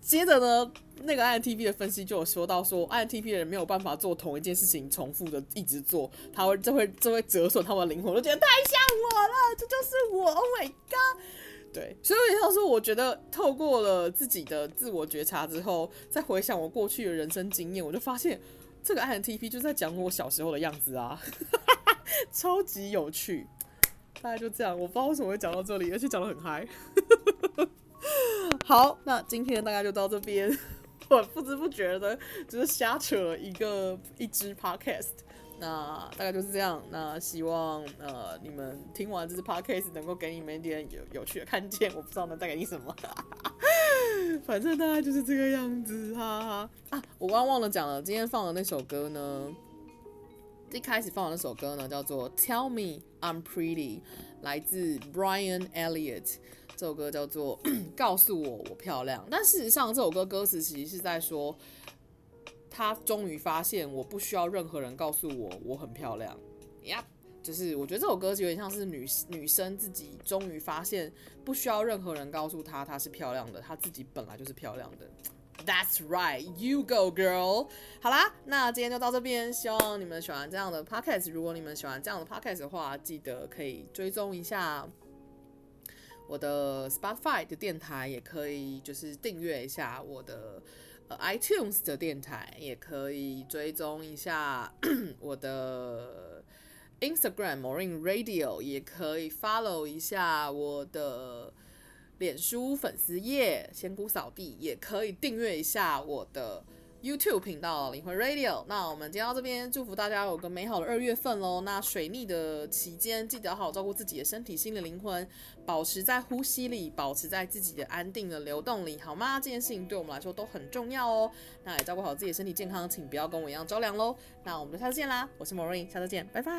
接着呢，那个 INTP 的分析就有说到说，INTP 的人没有办法做同一件事情重复的一直做，他会这会这会折损他们的灵魂，我就觉得太像我了，这就是我，Oh my God！对，所以像是我觉得透过了自己的自我觉察之后，再回想我过去的人生经验，我就发现这个 INTP 就在讲我小时候的样子啊，超级有趣。大概就这样，我不知道为什么会讲到这里，而且讲得很嗨。好，那今天大概就到这边，我不知不觉的，就是瞎扯了一个一支 Podcast。那大概就是这样。那希望呃你们听完这支 podcast 能够给你们一点有有趣的看见。我不知道能带给你什么，反正大概就是这个样子哈哈。啊，我刚刚忘了讲了，今天放的那首歌呢，一开始放的那首歌呢叫做《Tell Me I'm Pretty》，来自 Brian Elliott。这首歌叫做 《告诉我我漂亮》，但事实上这首歌歌词其实是在说。他终于发现，我不需要任何人告诉我我很漂亮。yep，就是我觉得这首歌有点像是女女生自己终于发现，不需要任何人告诉她她是漂亮的，她自己本来就是漂亮的。That's right, you go girl。好啦，那今天就到这边，希望你们喜欢这样的 podcast。如果你们喜欢这样的 podcast 的话，记得可以追踪一下我的 Spotify 的电台，也可以就是订阅一下我的。iTunes 的电台也可以追踪一下我的 Instagram Maureen Radio，也可以 follow 一下我的脸书粉丝页仙姑扫地，也可以订阅一下我的。YouTube 频道灵魂 Radio，那我们今天到这边，祝福大家有个美好的二月份喽。那水逆的期间，记得好好照顾自己的身体、心理、灵魂，保持在呼吸里，保持在自己的安定的流动里，好吗？这件事情对我们来说都很重要哦。那也照顾好自己的身体健康，请不要跟我一样着凉喽。那我们就下次见啦，我是 Maureen，下次见，拜拜。